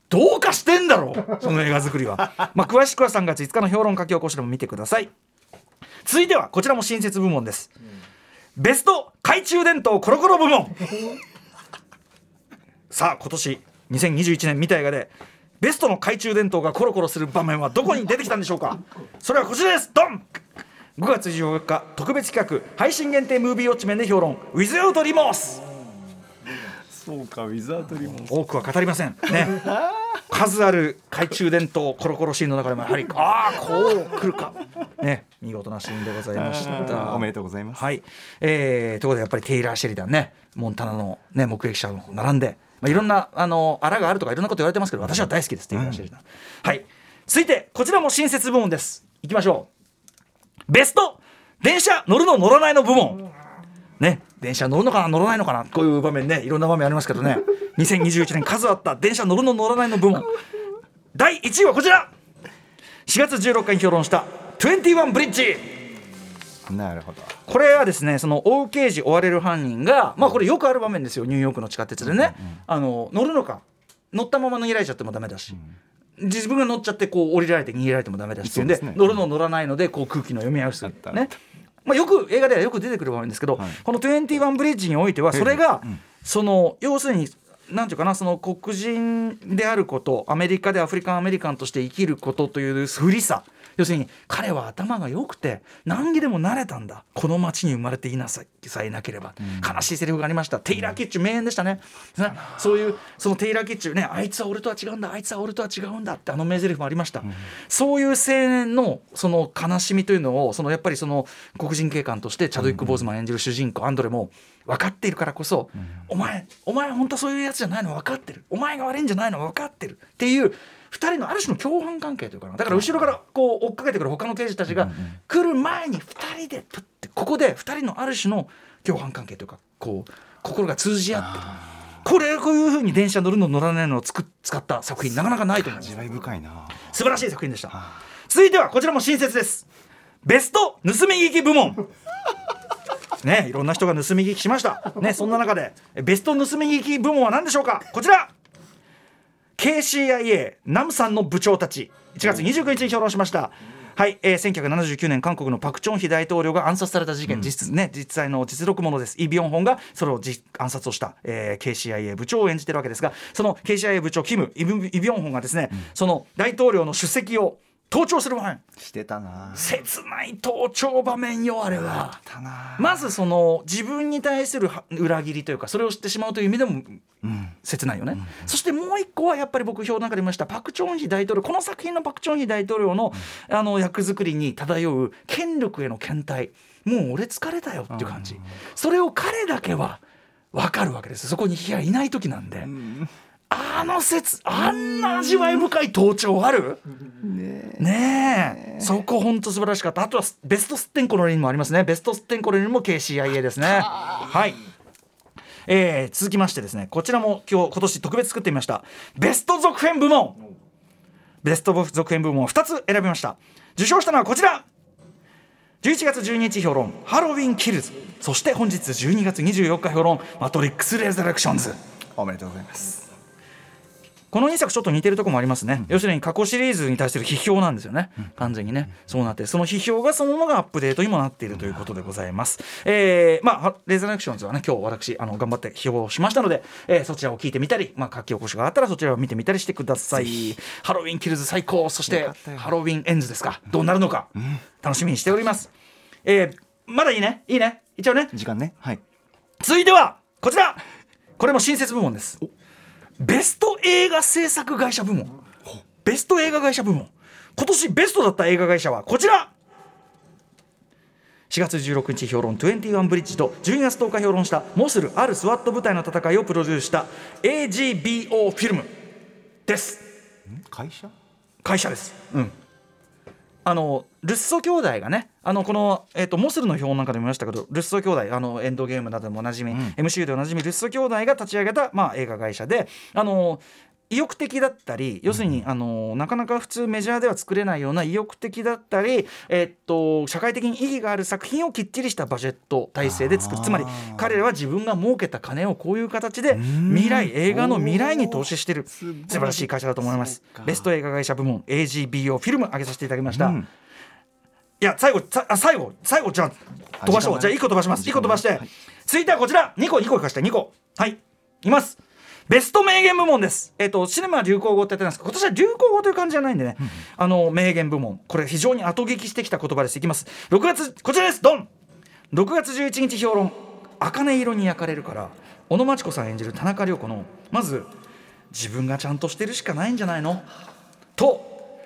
どうかしてんだろうその映画作りは。まあ詳しくは3月5日の評論書き起こしでも見てください続いてはこちらも新設部門です、ベスト懐中電灯コロコロ部門。さあ今年2021年見た映画でベストの懐中電灯がコロコロする場面はどこに出てきたんでしょうか？それはこちらです。ドン！5月14日特別企画配信限定ムービーウォッチメンで評論「Without Remorse そうかウィザードリモン」多くは語りません。ね。数ある懐中電灯コロコロシーンの中でもやはりああこう来るか。ね。見事なシーンでございました。おめでとうございます。はい、えー、ということでやっぱりテイラー・シェリダンね。モンタナの、ね、目撃者の並んで、まあ、いろんなあのあらがあるとかいろんなこと言われてますけど私は大好きですテイラー・シェリダン、はい。続いてこちらも新設部門です。いきましょう。ベスト。電車乗るの乗らないの部門。ね電車乗るのかな乗らないのかな？こういう場面ね。いろんな場面ありますけどね。2021年数あった。電車乗るの乗らないの部門。第1位はこちら。4月16日に評論した。21ブリッジなるほど。これはですねその追う刑事追われる犯人がまあこれよくある場面ですよ。ニューヨークの地下鉄でね、あの乗るのか乗ったまま逃げられちゃってもダメだし、自分が乗っちゃってこう降りられて逃げられてもダメだしっていうんで乗るの乗らないのでこう空気の読み合わせ。あった。ねまあ、よく映画ではよく出てくる場面ですけど、はい。この21ブリッジにおいてはそれが、うん。その要するになんていうかなその黒人であることアメリカでアフリカンアメリカンとして生きることという不利さ要するに彼は頭が良くて何にでもなれたんだ。この町に生まれていなささえなければ、悲しいセリフがありました。テイラー・キッチュ名演でしたね。ねそういうそのテイラー・キッチュねあいつは俺とは違うんだ。あいつは俺とは違うんだ。ってあの名台詞もありました、そういう青年のその悲しみというのをそのやっぱりその黒人警官としてチャドウィック・ボーズマン演じる主人公アンドレも分かっているからこそ、お前お前本当そういうやつじゃないの分かってる。お前が悪いんじゃないの分かってる。っていう2人のある種の共犯関係というかな。だから後ろからこう追っかけてくる他の刑事たちが来る前に2人でプッてここで2人のある種の共犯関係というかこう心が通じ合ってるこれこういうふうに電車乗るの乗らないのをつく使った作品なかなかないと思います。味深いな。素晴らしい作品でした。続いてはこちらも新設です。ベスト盗み聞き部門。ねいろんな人が盗み聞きしました。ねそんな中でベスト盗み聞き部門は何でしょうか？こちら KCIA ナムさんの部長たち。1月29日に評論しました。はい、えー、1979年韓国のパク・チョンヒ大統領が暗殺された事件、実ね実際の実録ものです。イ・ビョンホンがそれを実暗殺をした、えー、KCIA 部長を演じてるわけですがその KCIA 部長キムイ・ビョンホンがですね、その大統領の出席を盗聴する場面。してたな。切ない盗聴場面よあれは。まずその自分に対するは裏切りというかそれを知ってしまうという意味でもうん。切ないよね、そしてもう一個はやっぱり僕表の中で見ましたパク・チョンヒ大統領この作品のパク・チョンヒ大統領の,、あの役作りに漂う権力への検体。もう俺疲れたよっていう感じ、それを彼だけは分かるわけです。そこにいない時なんで、あの説あんな味わい深い盗聴ある？ねえ。そこ本当素晴らしかった。あとはベストスッテンコロリンもありますね。ベストスッテンコロリンも KCIA ですね。はいえー続きましてですねこちらも今日今年特別作ってみました。ベスト続編部門。ベスト続編部門を2つ選びました。受賞したのはこちら。11月12日評論。ハロウィンキルズ。そして本日12月24日評論。マトリックスレザレクションズ。おめでとうございます。この2作ちょっと似てるところもありますね、要するに過去シリーズに対する批評なんですよね、完全にね、そうなって、その批評がそのままがアップデートにもなっているということでございます。えーまあ、レーザーアクションズはね、今日私、あの頑張って批評しましたので、えーそちらを聞いてみたり、まあ、書き起こしがあったら、そちらを見てみたりしてください。ハロウィンキルズ最高、そしてハロウィンエンズですか、どうなるのか、楽しみにしております。えーまだいいね、いいね、一応ね、時間ね。はい。続いてはこちら。これも新設部門ですベスト映画制作会社部門。ベスト映画会社部門。今年ベストだった映画会社はこちら。4月16日評論21ブリッジと12月10日評論したモスルあるスワット部隊の戦いをプロデュースした AGBO フィルムです。会社？会社です。うんあのルッソ兄弟がねあのこの、えっとモスルの表なんかでも見ましたけどルッソ兄弟あのエンドゲームなどでもおなじみ、MCU でおなじみルッソ兄弟が立ち上げた、まあ、映画会社であの意欲的だったり要するに、あのなかなか普通メジャーでは作れないような意欲的だったり、えっと社会的に意義がある作品をきっちりしたバジェット体制で作る。つまり彼らは自分が儲けた金をこういう形で未来映画の未来に投資してる。素晴らしい会社だと思います。ベスト映画会社部門 AGBO フィルム上げさせていただきました、うん。いや最後最後最後じゃあ飛ばしょう。じゃあ1個飛ばします。1個飛ばして、はい。続いてはこちら2個2個いかして2個。はい。いますベスト名言部門です。えっ、と、シネマ流行語ってやってるんですけど、今年は流行語という感じじゃないんでね、あの、名言部門、これ非常に後聞きしてきた言葉です。いきます。6月、こちらです、ドン !6 月11日評論、茜色に焼かれるから、小野真知子さん演じる田中涼子の、まず、自分がちゃんとしてるしかないんじゃないの？と、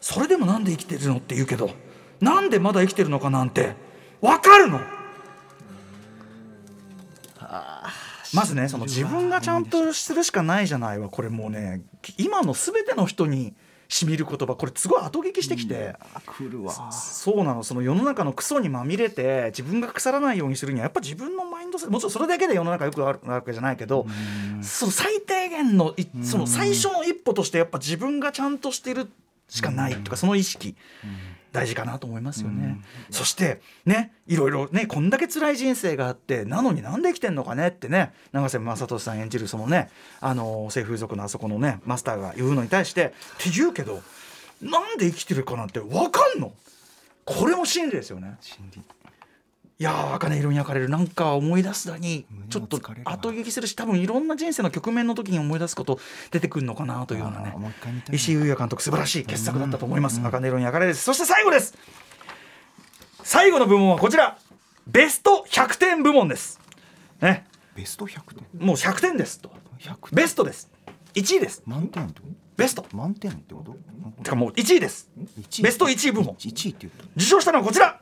それでもなんで生きてるのって言うけどなんでまだ生きてるのかなんて分かるの？まずねその自分がちゃんとするしかないじゃないわこれもうね。今の全ての人にしみる言葉これすごい後聞きしてきて、来るわ。そうなのその世の中のクソにまみれて自分が腐らないようにするにはやっぱ自分のマインドセットもちろんそれだけで世の中よくあるわけじゃないけどその最低限のいその最初の一歩としてやっぱ自分がちゃんとしてるしかないとかその意識大事かなと思いますよね。そしてねいろいろねこんだけ辛い人生があってなのになんで生きてんのかねってね永瀬正敏さん演じるそのねあの性風俗のあそこのねマスターが言うのに対してって言うけどなんで生きてるかなんて分かんのこれも真理ですよね。心理いやー茜色に焼かれる。なんか思い出すだにちょっと後劇するし多分いろんな人生の局面の時に思い出すこと出てくるのかなというようなね。石井裕也監督素晴らしい傑作だったと思います。茜色に焼かれる。ですそして最後です。最後の部門はこちら。ベスト100点部門です。ね。ベスト100点。もう100点ですと。100点。ベストです。1位です。満点ベスト。と満点ってこと？てかもう1位です。1ベスト1位部門。1位って言った。受賞したのはこちら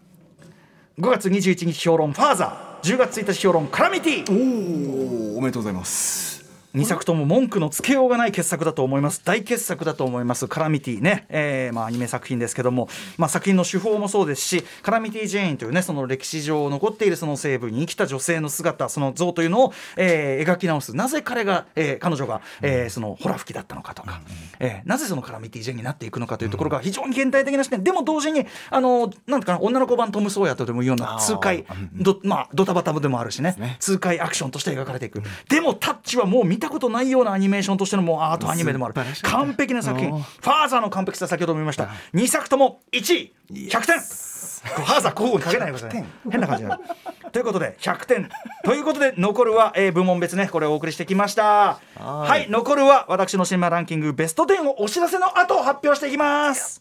5月21日評論ファーザー10月1日評論カラミティ。おおおめでとうございます。2作とも文句のつけようがない傑作だと思います。大傑作だと思います。カラミティね、えーまあ、アニメ作品ですけども、まあ、作品の手法もそうですしカラミティ・ジェーンというねその歴史上残っているその西部に生きた女性の姿その像というのを、えー描き直す。なぜ彼が、えー彼女が、えーそのホラ吹きだったのかとか、えーなぜそのカラミティ・ジェーンになっていくのかというところが非常に現代的な視点。でも同時にあのなんかな女の子版トム・ソーヤとでもいうような痛快ど,、まあ、ドタバタでもあるしね。ね。痛快アクションとして描かれていく、でもタッチはもう見たことないようなアニメーションとしてのもうアートアニメでもある。完璧な作品。ファーザーの完璧さ先ほども言いました。2作とも1位100点ファーザー交互にかけないでください。ね変な感じになる。ということで100点。ということで残るは、えー部門別ねこれをお送りしてきました。はい。はい残るは私のシネマランキングベスト10をお知らせの後発表していきます。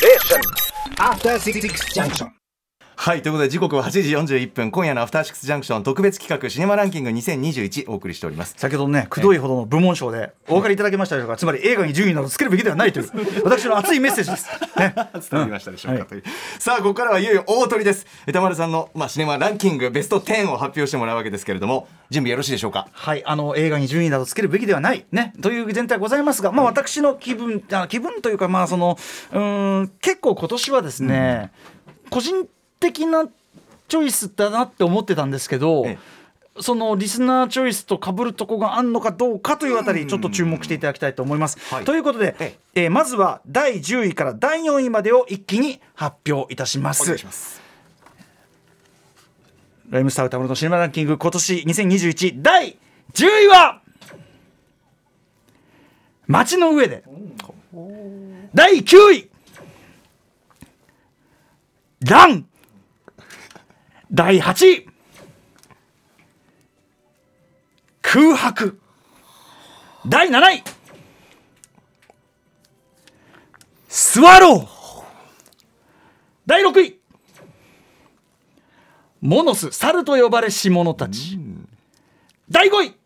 Six Junction. はいということで時刻は8時41分今夜のアフターシックスジャンクション特別企画シネマランキング2021お送りしております。先ほどねくどいほどの部門賞でお分かりいただけましたでしょうか。つまり映画に順位などつけるべきではないという私の熱いメッセージです、ね、伝わりましたでしょうか、という。さあここからはいよいよ大鳥です。歌丸さんの、まあ、シネマランキングベスト10を発表してもらうわけですけれども準備よろしいでしょうか？はい、あの映画に順位などつけるべきではない、ね、という前提はございますが、まあ、私の気分あ気分というか、まあ、そのうーん結構今年はですね、個人的なチョイスだなって思ってたんですけど、えそのリスナーチョイスと被るとこがあるのかどうかというあたりちょっと注目していただきたいと思います。はい。ということで、ええ。ーまずは第10位から第4位までを一気に発表いたします。お願いしますライムスター歌丸のシネマランキング今年2021第10位は街の上で。第9位。ラン第8位空白。第7位スワロー第6位。モノス猿と呼ばれし者たち。第5位。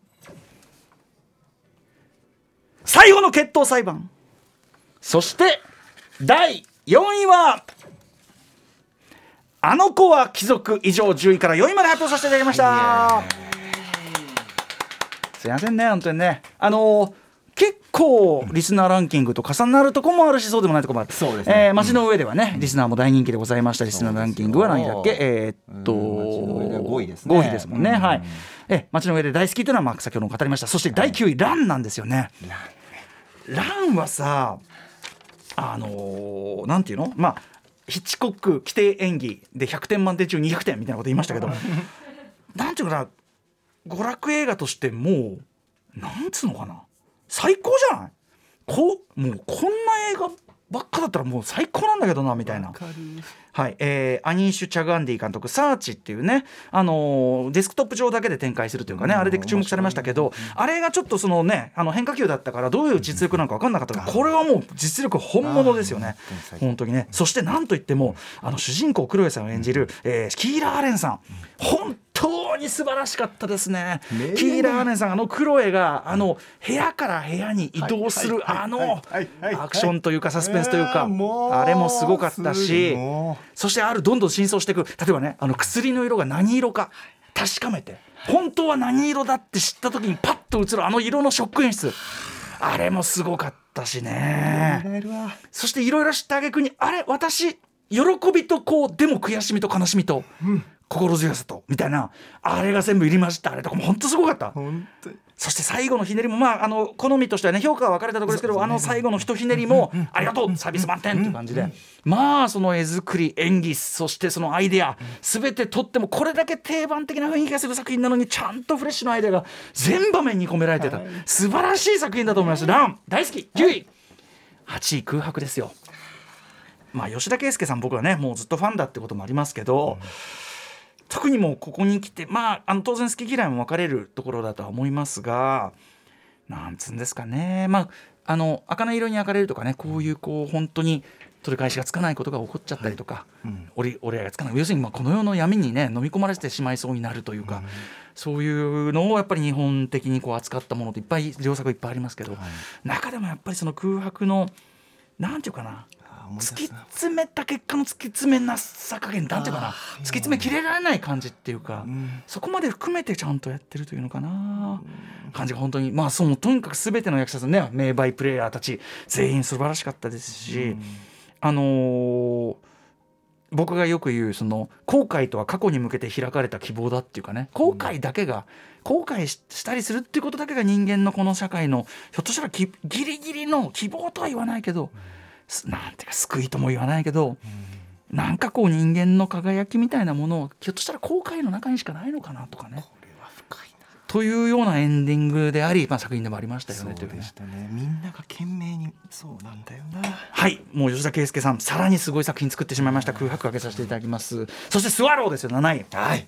最後の決闘裁判。そして第4位はあの子は貴族以上10位から4位まで発表させていただきました。すいませんね本当にね。あのー結構リスナーランキングと重なるとこもあるしそうでもないとこもある。そうですね。えー街の上ではねリスナーも大人気でございました。リスナーランキングは何位だっけ？えーっとうん街の上で5位ですね。5位ですもんね。うん。はい。え街の上で大好きというのはまあ先ほども語りました。そして第9位ランなんですよね。ランはさあのーなんていうの？まあヒッチコック規定演技で100点満点中200点みたいなこと言いましたけどなんていうかな娯楽映画としてもうなんつうのかな最高じゃない？こうもうこんな映画ばっかだったらもう最高なんだけどなみたいな。はい。えーアニーシュ・チャガンディ監督「サーチ」っていうね、あのーデスクトップ上だけで展開するというかね、あれで注目されましたけど、あれがちょっとそのねあの変化球だったからどういう実力なのか分かんなかったけどこれはもう実力本物ですよね。本当にね。そしてなんといってもあの主人公クロエさんを演じる、えーキーラー・アレンさん。本当に素晴らしかったですね。キーラー・アレンさんあのクロエがあの部屋から部屋に移動するあのアクションというかサスペンスというかあれもすごかったしもそしてあるどんどん真相していく例えばねあの薬の色が何色か確かめて本当は何色だって知った時にパッと映るあの色のショック演出。あれもすごかったしね。そしていろいろ知った挙句にあれ私喜びとこうでも悔しみと悲しみと、心強さとみたいなあれが全部入りましたあれとかも本当すごかった。本当に。そして最後のひねりもまああの好みとしてはね評価は分かれたところですけどあの最後のひとひねりもありがとうサービス満点という感じで。まあその絵作り演技そしてそのアイデア全てとってもこれだけ定番的な雰囲気がする作品なのにちゃんとフレッシュなアイデアが全場面に込められてた。素晴らしい作品だと思います。ラン大好き10位8位空白ですよ。まあ吉田圭佑さん僕はねもうずっとファンだってこともありますけど、特にもうここに来てまああの当然好き嫌いも分かれるところだとは思いますがなんつうんですかね。まああの茜色に焼かれるとかねこういうこう本当に取り返しがつかないことが起こっちゃったりとか、うん。折り折り合いがつかない。要するにまあこの世の闇にね飲み込まれてしまいそうになるというか、そういうのをやっぱり日本的にこう扱ったものっていっぱい良作いっぱいありますけど、中でもやっぱりその空白のなんていうかな突きな詰めた結果の突き詰めなさ加減なんていうかな。突き詰め切れられない感じっていうか、うん。そこまで含めてちゃんとやってるというのかな、感じが本当に。まあそのとにかく全ての役者さんね名バイプレイヤーたち全員素晴らしかったですし、あのー僕がよく言うその後悔とは過去に向けて開かれた希望だっていうかね。後悔だけが、後悔ししたりするっていうことだけが人間のこの社会のひょっとしたらきギリギリの希望とは言わないけど、すなんていうか救いとも言わないけど、なんかこう人間の輝きみたいなものをひょっとしたら後悔の中にしかないのかなとかね。これは深いな。というようなエンディングであり、まあ、作品でもありましたよねというね。ねみんなが懸命にそうなんだよな。はい。もう吉田圭佑さんさらにすごい作品作ってしまいました。空白かけさせていただきます。そしてスワローですよ7位はい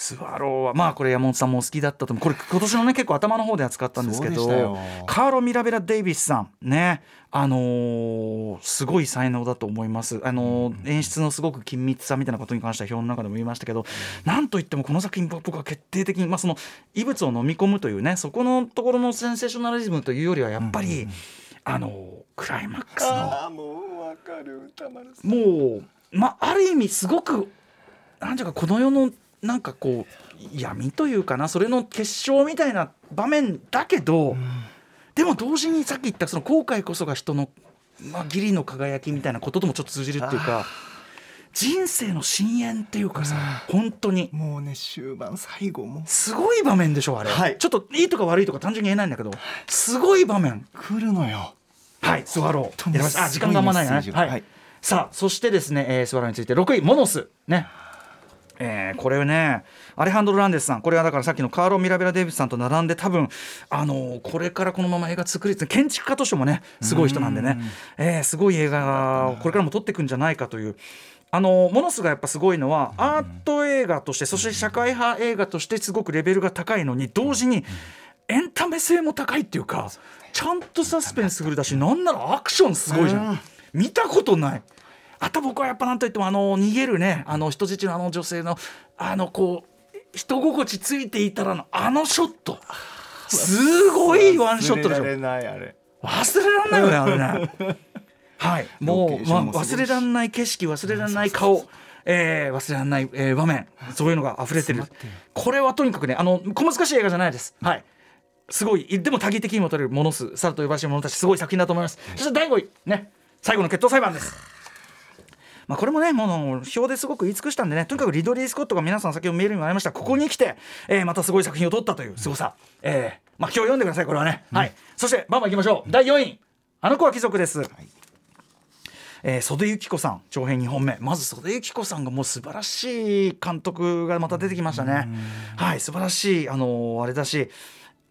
スワローはまあこれ山本さんもお好きだったと思う。これ今年のね結構頭の方で扱ったんですけどカーロ・ミラベラ・デイビスさんね。あのーすごい才能だと思います、あのー演出のすごく緊密さみたいなことに関しては表の中でも言いましたけど、なんといってもこの作品僕は決定的に、まあ、その異物を飲み込むというねそこのところのセンセーショナリズムというよりはやっぱり、あのークライマックスの。ああもうわかる。歌丸さん。もう、まあ、ある意味すごくなんていうかこの世のなんかこう闇というかなそれの結晶みたいな場面だけど、でも同時にさっき言ったその後悔こそが人の、まあ、義理の輝きみたいなことともちょっと通じるっていうか人生の深淵っていうかさ本当に。もうね終盤最後も。すごい場面でしょあれ、はい。ちょっといいとか悪いとか単純に言えないんだけどすごい場面。来るのよ。はい、スワロー。あ、時間があんまないね。はい。はい。さあ、そしてですね、えースワローについて6位、モノス。ね。えーこれね、アレハンドロ・ランデスさん、これはだからさっきのカーロ・ミラベラ・デイビスさんと並んで、多分あのーこれからこのまま映画作り、建築家としてもね、すごい人なんでね、えーすごい映画をこれからも撮っていくんじゃないかという。あのモノスがやっぱすごいのはアート映画としてそして社会派映画としてすごくレベルが高いのに同時にエンタメ性も高いっていうかちゃんとサスペンスフルだしなんならアクションすごいじゃん。見たことないあと僕はやっぱなんといってもあの逃げるねあの人質のあの女性のあのこう人心地ついていたらのあのショット。すごいワンショットでしょ。忘れられないあれ。忘れらんないよねあれね。はい。もう、ま忘れらんない景色忘れらんない顔。えー忘れらんない、えー場面。そういうのが溢れてる。これはとにかくねあの小難しい映画じゃないです。はい。すごい。でも多義的にも取れるものすさらと呼ばしい者たちすごい作品だと思います、そして第5位ね。最後の決闘裁判ですまあ、これもねもう表ですごく言い尽くしたんでねとにかくリドリー・スコットが皆さん先ほどメールにもありました。ここに来て、えーまたすごい作品を撮ったというすごさ、えーまあ、今日読んでくださいこれはね、はい。そしてバンバンいきましょう。第4位。あの子は貴族です、えー袖幸子さん長編2本目。まず袖幸子さんがもう素晴らしい監督がまた出てきましたね。はい素晴らしいあのーあれだし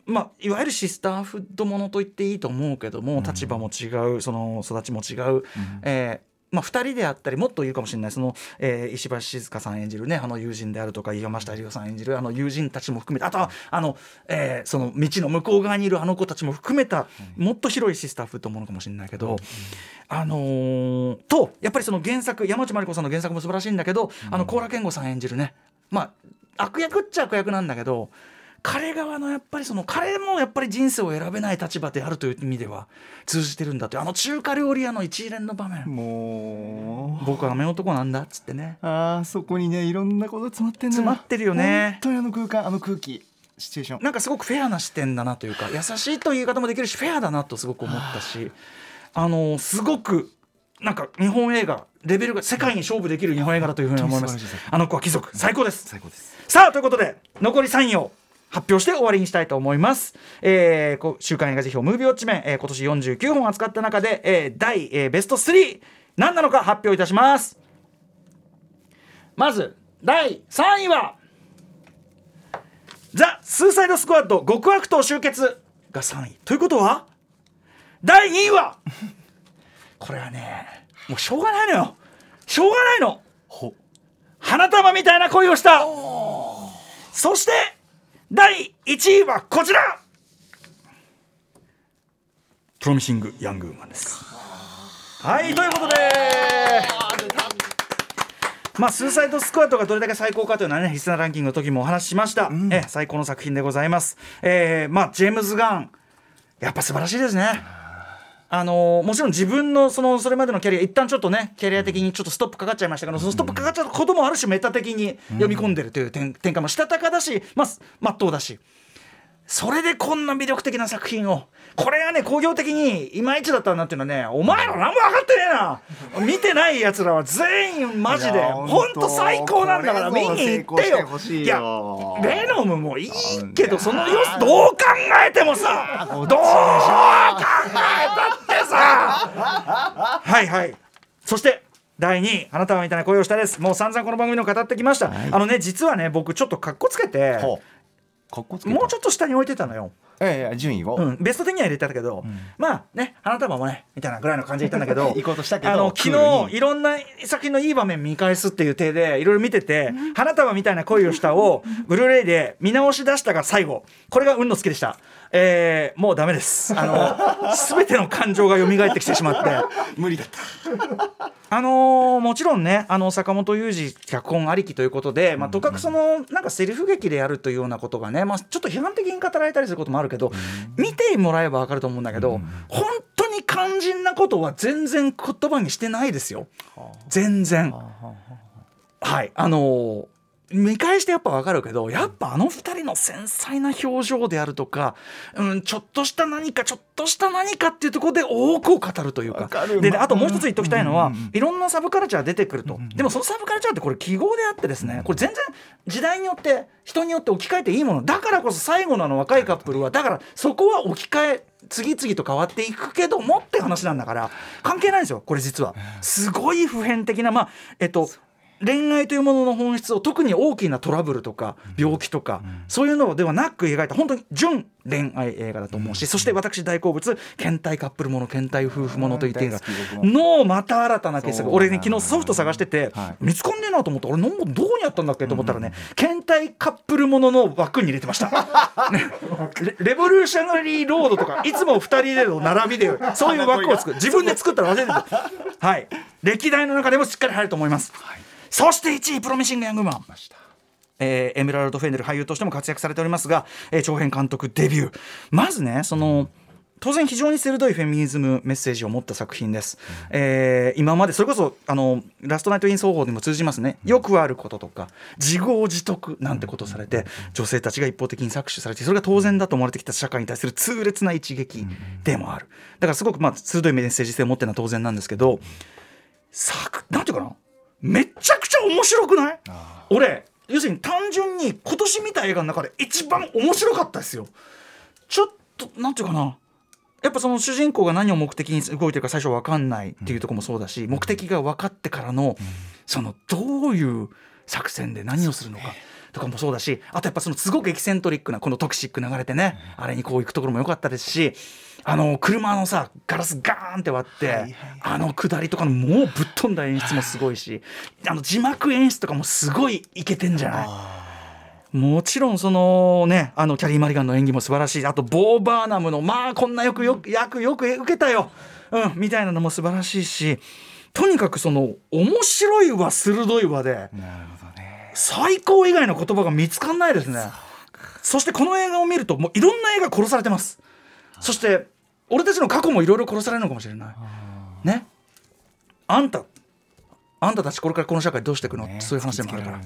まあ、いわゆるシスターフッドものと言っていいと思うけども、立場も違うその育ちも違う、えーまあ、2人であったりもっといるかもしれない。その、えー石橋静香さん演じるねあの友人であるとか山下理央さん演じるあの友人たちも含めてあとはあの、えーその道の向こう側にいるあの子たちも含めたもっと広いシスターフッドものかもしれないけど、あのーとやっぱりその原作山内まりこさんの原作も素晴らしいんだけど、あの高良健吾さん演じるね。まあ悪役っちゃ悪役なんだけど彼側のやっぱりその彼もやっぱり人生を選べない立場であるという意味では通じてるんだというあの中華料理屋の一連の場面。もう。僕は雨男なんだっつってね。あーそこにねいろんなこと詰まってん詰まってるよね。本当にあの空間あの空気。シチュエーション。なんかすごくフェアな視点だなというか優しいという言い方もできるしフェアだなとすごく思ったしあのすごくなんか日本映画レベルが世界に勝負できる日本映画だというふうに思います。あの子は貴族。最高です。最高です。さあということで残り3位を発表して終わりにしたいと思います。えー、こ週刊映画辞表ムービーウォッチメン、えー今年49本扱った中で、えー第、えーベスト3何なのか発表いたします。まず第3位はザ・スーサイドスクワッド極悪党集結が3位。ということは第2位はこれはねもうしょうがないのよ。しょうがないの。ほ。花束みたいな恋をした。そして第1位はこちらプロミシング・ヤングウーマンですはいということでまあ、スーサイドスクワットがどれだけ最高かというのはね、リスナーランキングの時もお話ししました。うん、え最高の作品でございます。えー、まあ、ジェームズ・ガン、やっぱ素晴らしいですね。あのー、もちろん自分のそのそれまでのキャリア一旦ちょっとねキャリア的にちょっとストップかかっちゃいましたけどそのストップかかっちゃったこともある種メタ的に読み込んでるという点,、点かもしたたかだしまあまっとうだしそれでこんな魅力的な作品をこれがね工業的にいまいちだったなっていうのはねお前ら何も分かってねえな。見てないやつらは全員マジでほんと最高なんだから見に行ってよ。いやベノムもいいけどその様子どう考えてもさどう考えたってさ。はいはい。そして第2位花束みたいな声をしたです。もう散々この番組の語ってきました、はい、あのね実はね僕ちょっとかっこつけてもうちょっと下に置いてたのよええ順位を、うん、ベスト10には入れてたけど、うん、まあね花束もねみたいなぐらいの感じで言ったんだけど 行こうとしたけどあの昨日いろんな作品のいい場面見返すっていう体でいろいろ見てて「花束みたいな恋をした」をブルーレイで見直し出したが最後これが運の好きでしたえー、もうダメです。あの全ての感情が蘇ってきてしまって。無理だった。あのー、もちろんねあの坂本雄二脚本ありきということで、まあ、とかくそのなんかセリフ劇でやるというようなことがね、まあ、ちょっと批判的に語られたりすることもあるけど、見てもらえば分かると思うんだけど、本当に肝心なことは全然言葉にしてないですよ。全然。はい。あのー見返してやっぱ分かるけどやっぱあの2人の繊細な表情であるとか、うん、ちょっとした何かちょっとした何かっていうところで多くを語るというか。であともう一つ言っておきたいのは、いろんなサブカルチャー出てくると、でもそのサブカルチャーってこれ記号であってですねこれ全然時代によって人によって置き換えていいもの。だからこそ最後のあの若いカップルはだからそこは置き換え次々と変わっていくけどもって話なんだから関係ないんですよこれ実は。すごい普遍的なまあえっと恋愛というものの本質を特に大きなトラブルとか病気とか、そういうのではなく描いた本当に純恋愛映画だと思うし、そして私大好物倦怠カップルもの倦怠夫婦もの。といって映画のまた新たな傑作俺ね昨日ソフト探してて、見つかんねえなと思って俺どこにあったんだっけと思ったらね、倦怠カップルものの枠に入れてました、レレボリューショナリーロードとかいつも2人での並びでそういう枠を作る。自分で作ったら忘れてる。はい。歴代の中でもしっかり入ると思います、はいそして1位プロミシング・ヤングマン。えー、エメラルド・フェンネル俳優としても活躍されておりますが、えー、長編監督デビュー。まずねその当然非常に鋭いフェミニズムメッセージを持った作品です、うん、えー、今までそれこそあのラストナイト・イン奏法でも通じますね、よくあることとか自業自得なんてことをされて、女性たちが一方的に搾取されてそれが当然だと思われてきた社会に対する痛烈な一撃でもある。だからすごくまあ鋭いメッセージ性を持ってるのは当然なんですけど作なんていうかな？めちゃくちゃ面白くない？俺要するに単純に今年見た映画の中で一番面白かったですよ。ちょっとなんていうかな。やっぱその主人公が何を目的に動いてるか最初分かんないっていうとこもそうだし、目的が分かってからの、そのどういう作戦で何をするのか。とかもそうだしあとやっぱそのすごくエキセントリックなこのトクシック流れてね、あれにこう行くところも良かったですしあの車のさガラスガーンって割って、あの下りとかのもうぶっ飛んだ演出もすごいしあの字幕演出とかもすごいいけてんじゃない？もちろんそのねあのキャリー・マリガンの演技も素晴らしいあとボー・バーナムのまあこんなよくよく役よく受けたよ、うん、みたいなのも素晴らしいしとにかくその面白いわ鋭いわで最高以外の言葉が見つかんないですね。そしてこの映画を見るともういろんな映画殺されてます。そして俺たちの過去もいろいろ殺されるのかもしれない。ね。あんたあんたたちこれからこの社会どうしていくの、ね、そういう話でもあるから、ね、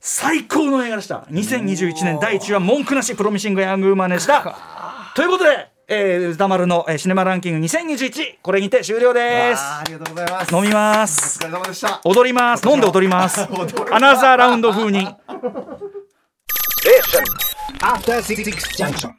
最高の映画でした。2021年第1話文句なしプロミシング・ヤング・ウーマンでした。ということでえー、歌丸の、えー、シネマランキング2021これにて終了です。ありがとうございます。飲みます。お疲れ様でした。踊ります。飲んで踊ります。アナザーラウンド風に。え After 66 junction.